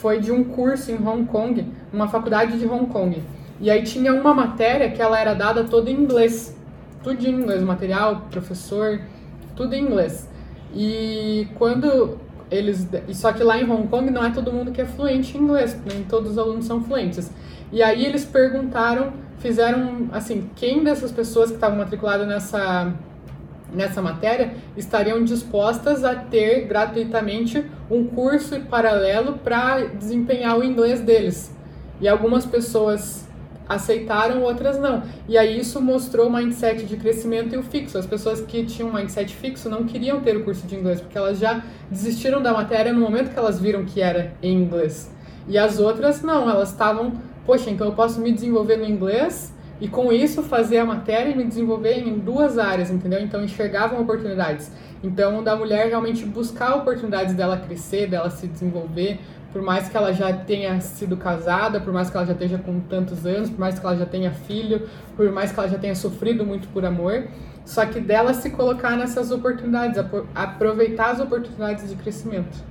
foi de um curso em Hong Kong, uma faculdade de Hong Kong. E aí tinha uma matéria que ela era dada toda em inglês. Tudo em inglês, material, professor, tudo em inglês. E quando eles. Só que lá em Hong Kong não é todo mundo que é fluente em inglês, nem todos os alunos são fluentes. E aí eles perguntaram, fizeram assim, quem dessas pessoas que estavam matriculadas nessa nessa matéria estariam dispostas a ter gratuitamente um curso paralelo para desempenhar o inglês deles. E algumas pessoas aceitaram, outras não. E aí isso mostrou o mindset de crescimento e o fixo. As pessoas que tinham um mindset fixo não queriam ter o curso de inglês, porque elas já desistiram da matéria no momento que elas viram que era em inglês. E as outras não, elas estavam, poxa, então eu posso me desenvolver no inglês e com isso fazer a matéria e me desenvolver em duas áreas, entendeu? Então enxergavam oportunidades. Então da mulher realmente buscar oportunidades dela crescer, dela se desenvolver, por mais que ela já tenha sido casada, por mais que ela já esteja com tantos anos, por mais que ela já tenha filho, por mais que ela já tenha sofrido muito por amor, só que dela se colocar nessas oportunidades, aproveitar as oportunidades de crescimento.